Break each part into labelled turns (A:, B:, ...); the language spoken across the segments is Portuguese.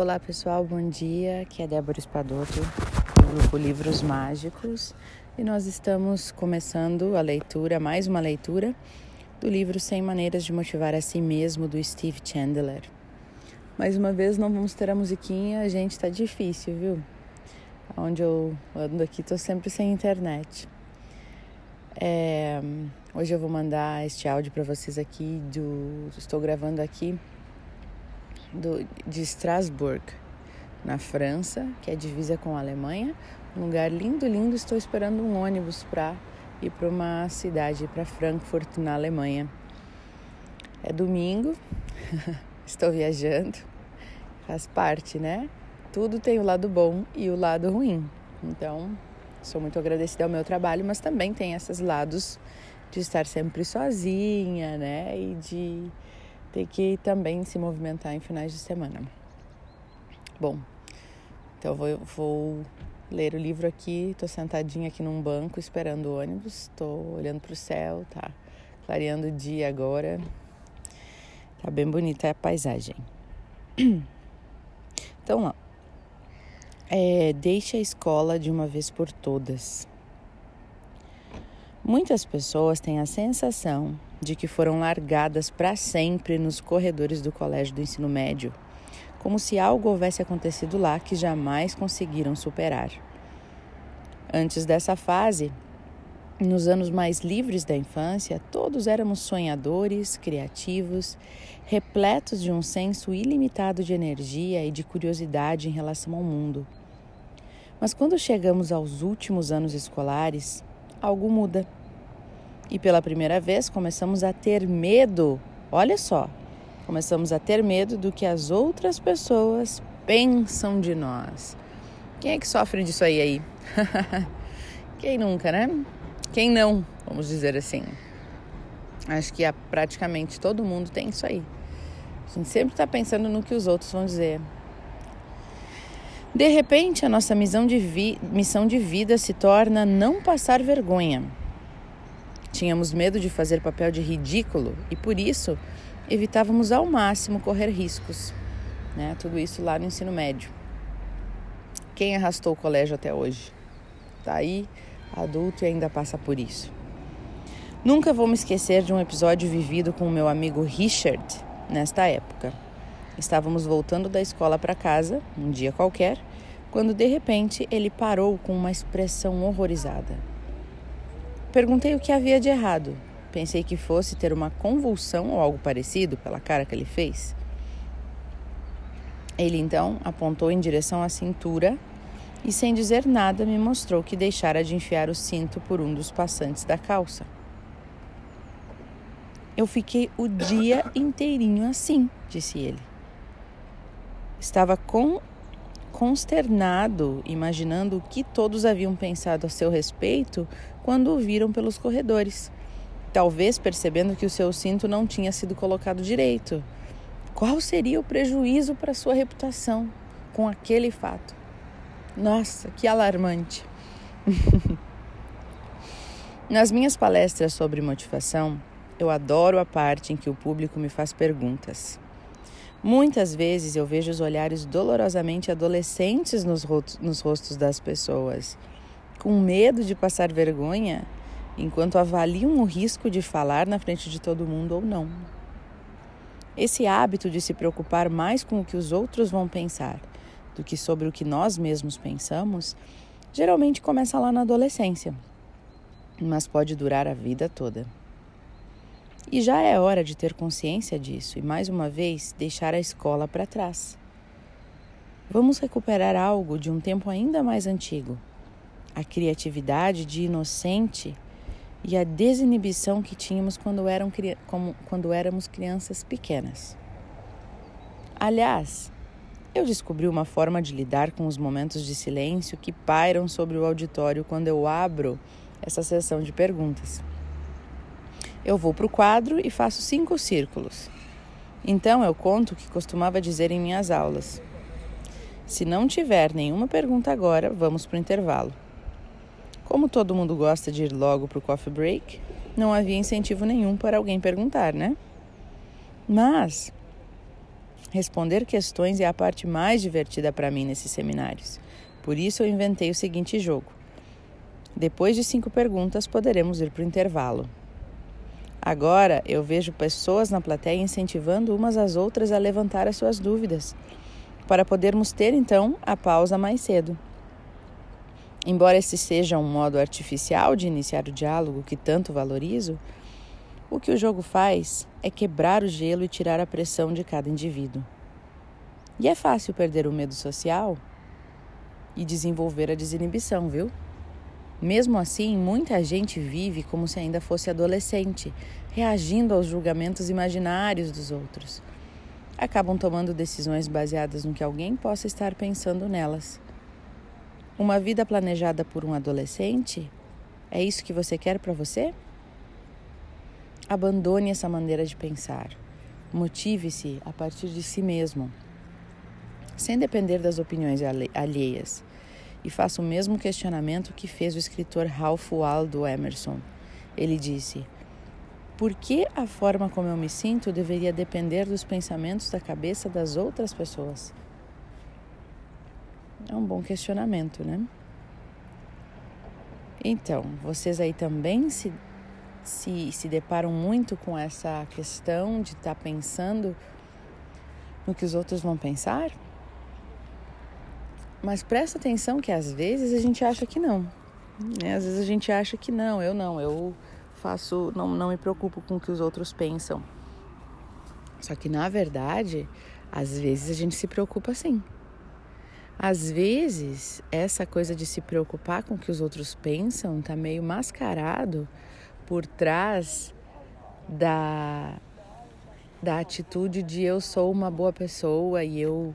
A: Olá pessoal, bom dia. Aqui é Débora Espadoto, do grupo Livros Mágicos, e nós estamos começando a leitura, mais uma leitura, do livro 100 Maneiras de Motivar a Si Mesmo, do Steve Chandler. Mais uma vez não vamos ter a musiquinha, a gente tá difícil, viu? Onde eu ando aqui, tô sempre sem internet. É, hoje eu vou mandar este áudio para vocês aqui do. Estou gravando aqui do, de Strasbourg, na França, que é divisa com a Alemanha. Um lugar lindo, lindo. Estou esperando um ônibus para ir para uma cidade, para Frankfurt, na Alemanha. É domingo, estou viajando, faz parte, né? Tudo tem o lado bom e o lado ruim. Então, sou muito agradecida ao meu trabalho, mas também tem esses lados de estar sempre sozinha, né? E de ter que também se movimentar em finais de semana. Bom, então vou, vou ler o livro aqui. Estou sentadinha aqui num banco esperando o ônibus. Estou olhando para o céu, tá clareando o dia agora. Tá bem bonita a paisagem. Então, ó. É, deixe a escola de uma vez por todas. Muitas pessoas têm a sensação de que foram largadas para sempre nos corredores do colégio do ensino médio, como se algo houvesse acontecido lá que jamais conseguiram superar. Antes dessa fase, nos anos mais livres da infância, todos éramos sonhadores, criativos, repletos de um senso ilimitado de energia e de curiosidade em relação ao mundo. Mas quando chegamos aos últimos anos escolares, algo muda. E pela primeira vez começamos a ter medo. Olha só, começamos a ter medo do que as outras pessoas pensam de nós. Quem é que sofre disso aí aí? Quem nunca, né? Quem não, vamos dizer assim. Acho que praticamente todo mundo tem isso aí. A gente sempre está pensando no que os outros vão dizer. De repente, a nossa missão de, missão de vida se torna não passar vergonha, Tínhamos medo de fazer papel de ridículo e por isso evitávamos ao máximo correr riscos. Né? Tudo isso lá no ensino médio. Quem arrastou o colégio até hoje? Tá aí, adulto e ainda passa por isso. Nunca vou me esquecer de um episódio vivido com o meu amigo Richard nesta época. Estávamos voltando da escola para casa, um dia qualquer, quando de repente ele parou com uma expressão horrorizada. Perguntei o que havia de errado. Pensei que fosse ter uma convulsão ou algo parecido pela cara que ele fez. Ele então apontou em direção à cintura e, sem dizer nada, me mostrou que deixara de enfiar o cinto por um dos passantes da calça. Eu fiquei o dia inteirinho assim, disse ele. Estava com consternado, imaginando o que todos haviam pensado a seu respeito quando o viram pelos corredores. Talvez percebendo que o seu cinto não tinha sido colocado direito. Qual seria o prejuízo para sua reputação com aquele fato? Nossa, que alarmante! Nas minhas palestras sobre motivação, eu adoro a parte em que o público me faz perguntas. Muitas vezes eu vejo os olhares dolorosamente adolescentes nos, nos rostos das pessoas, com medo de passar vergonha, enquanto avaliam o risco de falar na frente de todo mundo ou não. Esse hábito de se preocupar mais com o que os outros vão pensar do que sobre o que nós mesmos pensamos, geralmente começa lá na adolescência, mas pode durar a vida toda. E já é hora de ter consciência disso e, mais uma vez, deixar a escola para trás. Vamos recuperar algo de um tempo ainda mais antigo: a criatividade de inocente e a desinibição que tínhamos quando, eram, como, quando éramos crianças pequenas. Aliás, eu descobri uma forma de lidar com os momentos de silêncio que pairam sobre o auditório quando eu abro essa sessão de perguntas. Eu vou para o quadro e faço cinco círculos. Então eu conto o que costumava dizer em minhas aulas. Se não tiver nenhuma pergunta agora, vamos para o intervalo. Como todo mundo gosta de ir logo para o coffee break, não havia incentivo nenhum para alguém perguntar, né? Mas Responder questões é a parte mais divertida para mim nesses seminários. Por isso eu inventei o seguinte jogo. Depois de cinco perguntas, poderemos ir para o intervalo. Agora eu vejo pessoas na plateia incentivando umas às outras a levantar as suas dúvidas, para podermos ter então a pausa mais cedo. Embora esse seja um modo artificial de iniciar o diálogo que tanto valorizo, o que o jogo faz é quebrar o gelo e tirar a pressão de cada indivíduo. E é fácil perder o medo social e desenvolver a desinibição, viu? Mesmo assim, muita gente vive como se ainda fosse adolescente, reagindo aos julgamentos imaginários dos outros. Acabam tomando decisões baseadas no que alguém possa estar pensando nelas. Uma vida planejada por um adolescente? É isso que você quer para você? Abandone essa maneira de pensar. Motive-se a partir de si mesmo, sem depender das opiniões alheias e faço o mesmo questionamento que fez o escritor Ralph Waldo Emerson. Ele disse: Por que a forma como eu me sinto deveria depender dos pensamentos da cabeça das outras pessoas? É um bom questionamento, né? Então, vocês aí também se, se, se deparam muito com essa questão de estar tá pensando no que os outros vão pensar? Mas presta atenção que às vezes a gente acha que não. Né? Às vezes a gente acha que não, eu não, eu faço, não, não me preocupo com o que os outros pensam. Só que na verdade, às vezes a gente se preocupa sim. Às vezes, essa coisa de se preocupar com o que os outros pensam tá meio mascarado por trás da, da atitude de eu sou uma boa pessoa e eu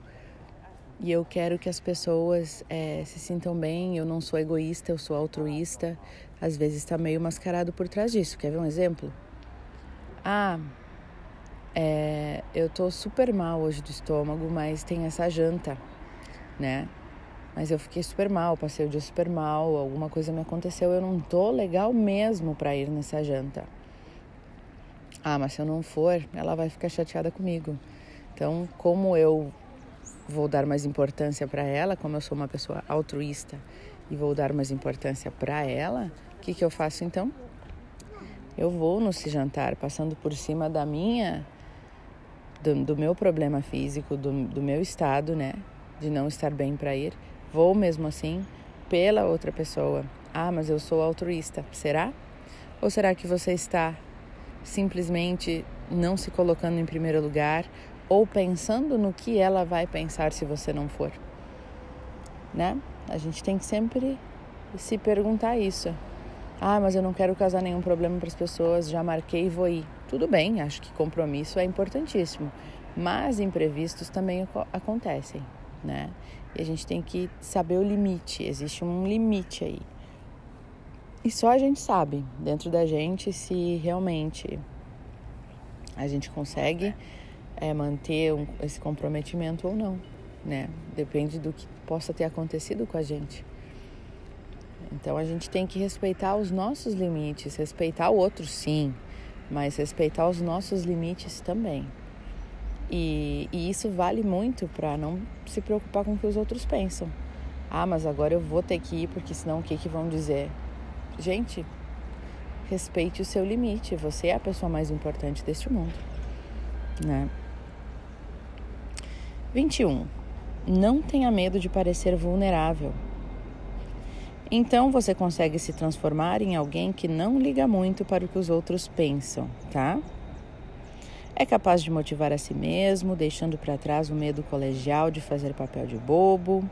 A: e eu quero que as pessoas é, se sintam bem. Eu não sou egoísta, eu sou altruísta. Às vezes está meio mascarado por trás disso. Quer ver um exemplo? Ah, é, eu tô super mal hoje do estômago, mas tem essa janta, né? Mas eu fiquei super mal, passei o dia super mal, alguma coisa me aconteceu, eu não tô legal mesmo para ir nessa janta. Ah, mas se eu não for, ela vai ficar chateada comigo. Então, como eu vou dar mais importância para ela, como eu sou uma pessoa altruísta e vou dar mais importância para ela, o que, que eu faço então? Eu vou no se jantar, passando por cima da minha, do, do meu problema físico, do, do meu estado, né, de não estar bem para ir, vou mesmo assim pela outra pessoa. Ah, mas eu sou altruísta, será? Ou será que você está simplesmente não se colocando em primeiro lugar ou pensando no que ela vai pensar se você não for, né? A gente tem que sempre se perguntar isso. Ah, mas eu não quero causar nenhum problema para as pessoas, já marquei e vou ir. Tudo bem, acho que compromisso é importantíssimo, mas imprevistos também acontecem, né? E a gente tem que saber o limite, existe um limite aí. E só a gente sabe, dentro da gente, se realmente a gente consegue é, manter um, esse comprometimento ou não, né? Depende do que possa ter acontecido com a gente. Então a gente tem que respeitar os nossos limites, respeitar o outro sim, mas respeitar os nossos limites também. E, e isso vale muito para não se preocupar com o que os outros pensam. Ah, mas agora eu vou ter que ir porque senão o que, que vão dizer? Gente, respeite o seu limite. Você é a pessoa mais importante deste mundo, né? 21. Não tenha medo de parecer vulnerável. Então você consegue se transformar em alguém que não liga muito para o que os outros pensam, tá? É capaz de motivar a si mesmo, deixando para trás o medo colegial de fazer papel de bobo.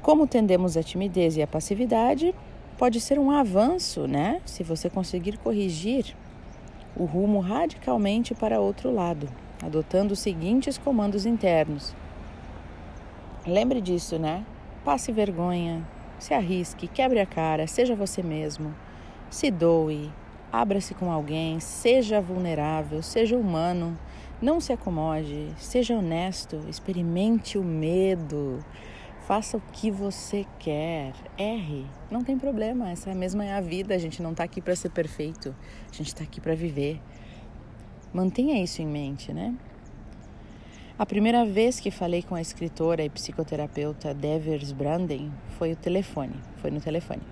A: Como tendemos a timidez e a passividade, pode ser um avanço, né? Se você conseguir corrigir o rumo radicalmente para outro lado adotando os seguintes comandos internos. Lembre disso, né? Passe vergonha, se arrisque, quebre a cara, seja você mesmo, se doe, abra-se com alguém, seja vulnerável, seja humano, não se acomode, seja honesto, experimente o medo, faça o que você quer, erre, não tem problema, essa mesma é a vida, a gente não está aqui para ser perfeito, a gente está aqui para viver. Mantenha isso em mente, né? A primeira vez que falei com a escritora e psicoterapeuta Devers Branden foi o telefone, foi no telefone.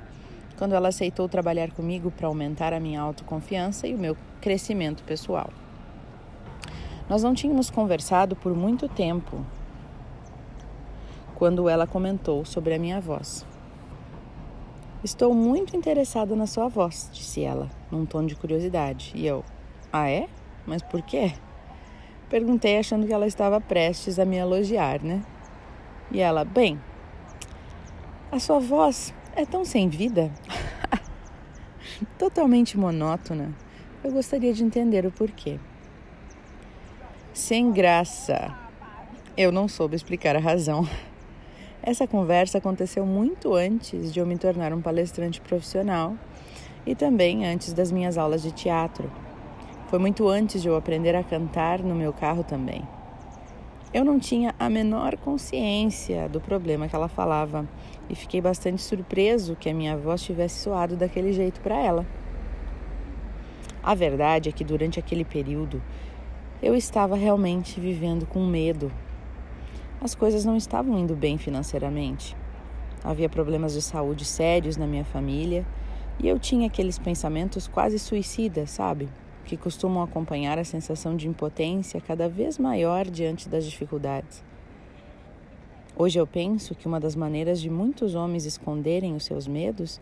A: Quando ela aceitou trabalhar comigo para aumentar a minha autoconfiança e o meu crescimento pessoal. Nós não tínhamos conversado por muito tempo quando ela comentou sobre a minha voz. Estou muito interessada na sua voz, disse ela, num tom de curiosidade. E eu, ah é? Mas por quê? Perguntei achando que ela estava prestes a me elogiar, né? E ela, bem, a sua voz é tão sem vida, totalmente monótona. Eu gostaria de entender o porquê. Sem graça. Eu não soube explicar a razão. Essa conversa aconteceu muito antes de eu me tornar um palestrante profissional e também antes das minhas aulas de teatro. Foi muito antes de eu aprender a cantar no meu carro também. Eu não tinha a menor consciência do problema que ela falava e fiquei bastante surpreso que a minha voz tivesse soado daquele jeito para ela. A verdade é que durante aquele período eu estava realmente vivendo com medo. As coisas não estavam indo bem financeiramente. Havia problemas de saúde sérios na minha família e eu tinha aqueles pensamentos quase suicidas, sabe? Que costumam acompanhar a sensação de impotência cada vez maior diante das dificuldades. Hoje eu penso que uma das maneiras de muitos homens esconderem os seus medos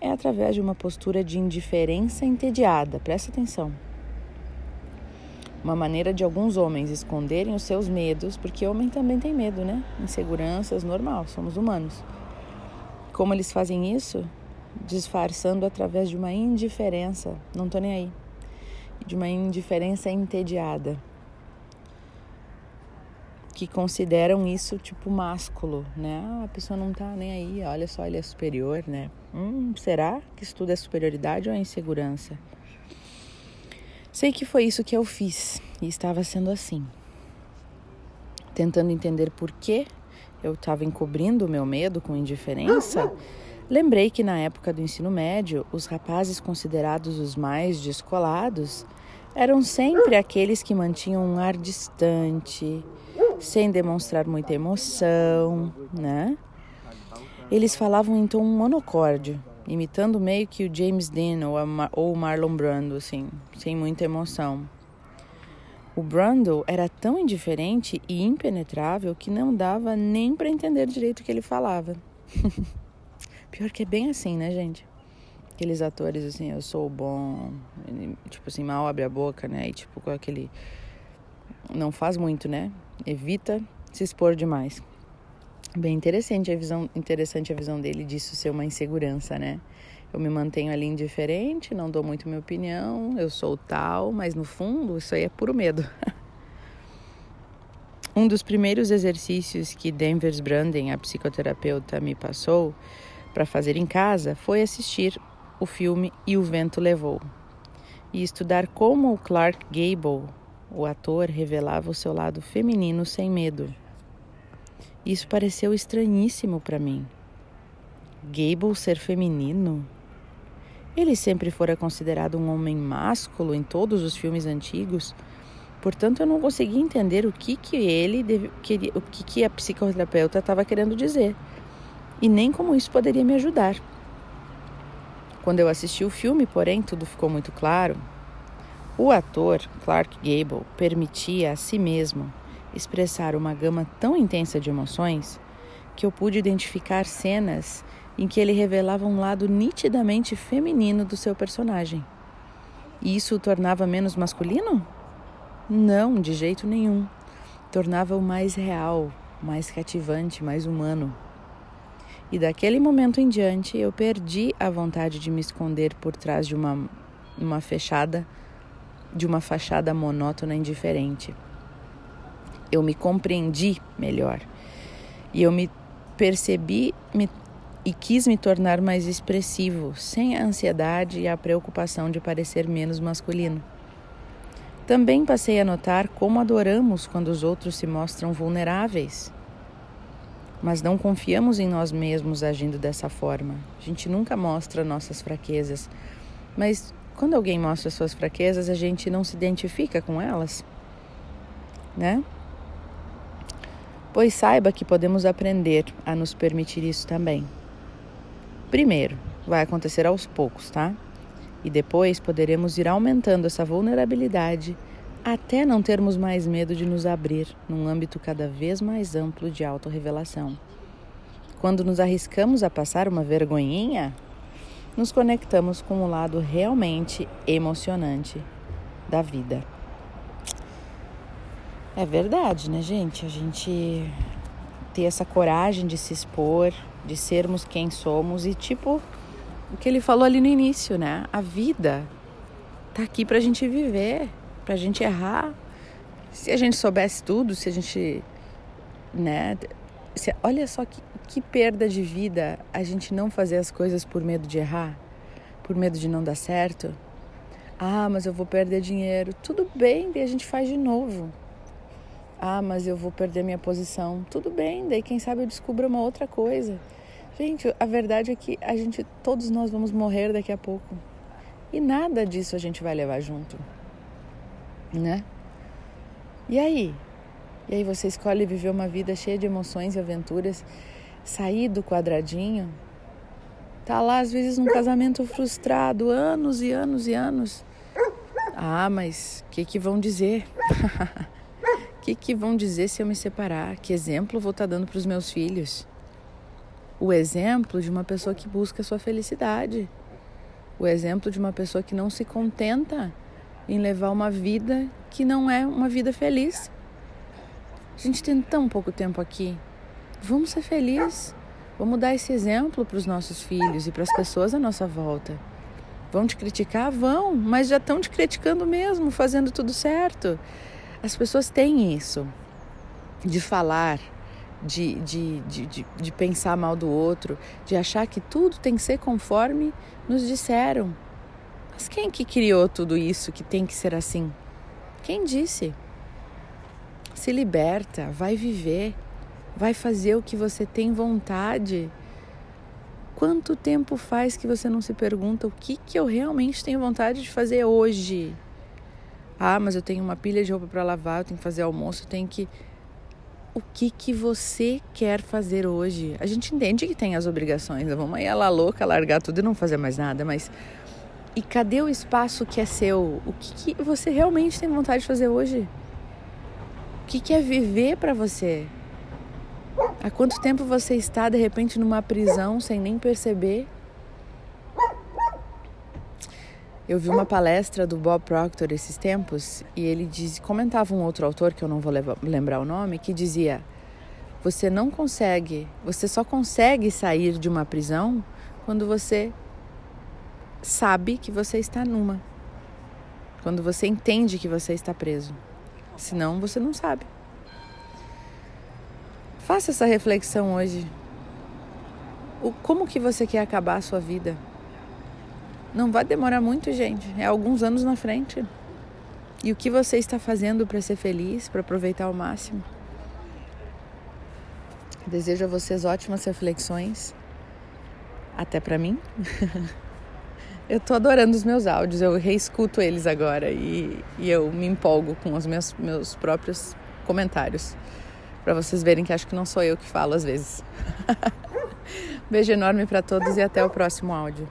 A: é através de uma postura de indiferença entediada. Presta atenção. Uma maneira de alguns homens esconderem os seus medos, porque homem também tem medo, né? Inseguranças, normal, somos humanos. Como eles fazem isso? Disfarçando através de uma indiferença. Não tô nem aí de uma indiferença entediada, que consideram isso tipo másculo, né? Ah, a pessoa não tá nem aí, olha só, ele é superior, né? Hum, será que isso tudo é superioridade ou é insegurança? Sei que foi isso que eu fiz e estava sendo assim. Tentando entender por que eu estava encobrindo o meu medo com indiferença, lembrei que na época do ensino médio, os rapazes considerados os mais descolados eram sempre aqueles que mantinham um ar distante, sem demonstrar muita emoção, né? Eles falavam em tom monocórdio, imitando meio que o James Dean ou, ou o Marlon Brando, assim, sem muita emoção. O Brando era tão indiferente e impenetrável que não dava nem para entender direito o que ele falava. Pior que é bem assim, né, gente? aqueles atores assim, eu sou bom, tipo assim, mal abre a boca, né? E tipo com aquele não faz muito, né? Evita se expor demais. Bem interessante a visão, interessante a visão dele disso ser uma insegurança, né? Eu me mantenho ali indiferente, não dou muito minha opinião, eu sou tal, mas no fundo isso aí é puro medo. um dos primeiros exercícios que Denvers Branden, a psicoterapeuta, me passou para fazer em casa foi assistir o filme E o Vento Levou, e estudar como o Clark Gable, o ator, revelava o seu lado feminino sem medo. Isso pareceu estranhíssimo para mim. Gable ser feminino? Ele sempre fora considerado um homem másculo em todos os filmes antigos, portanto eu não conseguia entender o que que ele o que que a psicoterapeuta estava querendo dizer e nem como isso poderia me ajudar. Quando eu assisti o filme, porém, tudo ficou muito claro. O ator Clark Gable permitia a si mesmo expressar uma gama tão intensa de emoções que eu pude identificar cenas em que ele revelava um lado nitidamente feminino do seu personagem. E isso o tornava menos masculino? Não, de jeito nenhum. Tornava-o mais real, mais cativante, mais humano. E daquele momento em diante eu perdi a vontade de me esconder por trás de uma, uma fechada, de uma fachada monótona e indiferente. Eu me compreendi melhor e eu me percebi me, e quis me tornar mais expressivo, sem a ansiedade e a preocupação de parecer menos masculino. Também passei a notar como adoramos quando os outros se mostram vulneráveis mas não confiamos em nós mesmos agindo dessa forma. A gente nunca mostra nossas fraquezas, mas quando alguém mostra suas fraquezas, a gente não se identifica com elas, né? Pois saiba que podemos aprender a nos permitir isso também. Primeiro, vai acontecer aos poucos, tá? E depois poderemos ir aumentando essa vulnerabilidade até não termos mais medo de nos abrir num âmbito cada vez mais amplo de autorrevelação. Quando nos arriscamos a passar uma vergonhinha, nos conectamos com o lado realmente emocionante da vida. É verdade, né, gente? A gente ter essa coragem de se expor, de sermos quem somos e tipo o que ele falou ali no início, né? A vida tá aqui pra gente viver, pra gente errar. Se a gente soubesse tudo, se a gente, né, se, olha só que, que perda de vida a gente não fazer as coisas por medo de errar, por medo de não dar certo. Ah, mas eu vou perder dinheiro. Tudo bem, daí a gente faz de novo. Ah, mas eu vou perder minha posição. Tudo bem, daí quem sabe eu descubra uma outra coisa. Gente, a verdade é que a gente, todos nós vamos morrer daqui a pouco. E nada disso a gente vai levar junto. Né? E aí? E aí você escolhe viver uma vida cheia de emoções e aventuras, sair do quadradinho, tá lá às vezes num casamento frustrado, anos e anos e anos. Ah, mas o que que vão dizer? O que que vão dizer se eu me separar? Que exemplo vou estar tá dando para os meus filhos? O exemplo de uma pessoa que busca a sua felicidade. O exemplo de uma pessoa que não se contenta em levar uma vida que não é uma vida feliz. A gente tem tão pouco tempo aqui. Vamos ser felizes. Vamos dar esse exemplo para os nossos filhos e para as pessoas à nossa volta. Vão te criticar? Vão, mas já estão te criticando mesmo, fazendo tudo certo. As pessoas têm isso de falar, de, de, de, de, pensar mal do outro, de achar que tudo tem que ser conforme nos disseram. Mas quem que criou tudo isso que tem que ser assim? Quem disse? Se liberta, vai viver, vai fazer o que você tem vontade. Quanto tempo faz que você não se pergunta o que, que eu realmente tenho vontade de fazer hoje? Ah, mas eu tenho uma pilha de roupa para lavar, eu tenho que fazer almoço, eu tenho que. O que que você quer fazer hoje? A gente entende que tem as obrigações, vamos aí ela louca, largar tudo e não fazer mais nada, mas e cadê o espaço que é seu? O que, que você realmente tem vontade de fazer hoje? O que, que é viver para você? Há quanto tempo você está de repente numa prisão sem nem perceber? Eu vi uma palestra do Bob Proctor esses tempos e ele diz, comentava um outro autor que eu não vou lembrar o nome, que dizia: você não consegue, você só consegue sair de uma prisão quando você sabe que você está numa. Quando você entende que você está preso. Senão você não sabe. Faça essa reflexão hoje. O, como que você quer acabar a sua vida? Não vai demorar muito, gente. É alguns anos na frente. E o que você está fazendo para ser feliz, para aproveitar ao máximo? Desejo a vocês ótimas reflexões. Até para mim. Eu tô adorando os meus áudios, eu reescuto eles agora e, e eu me empolgo com os meus, meus próprios comentários. Para vocês verem que acho que não sou eu que falo às vezes. Beijo enorme para todos e até o próximo áudio.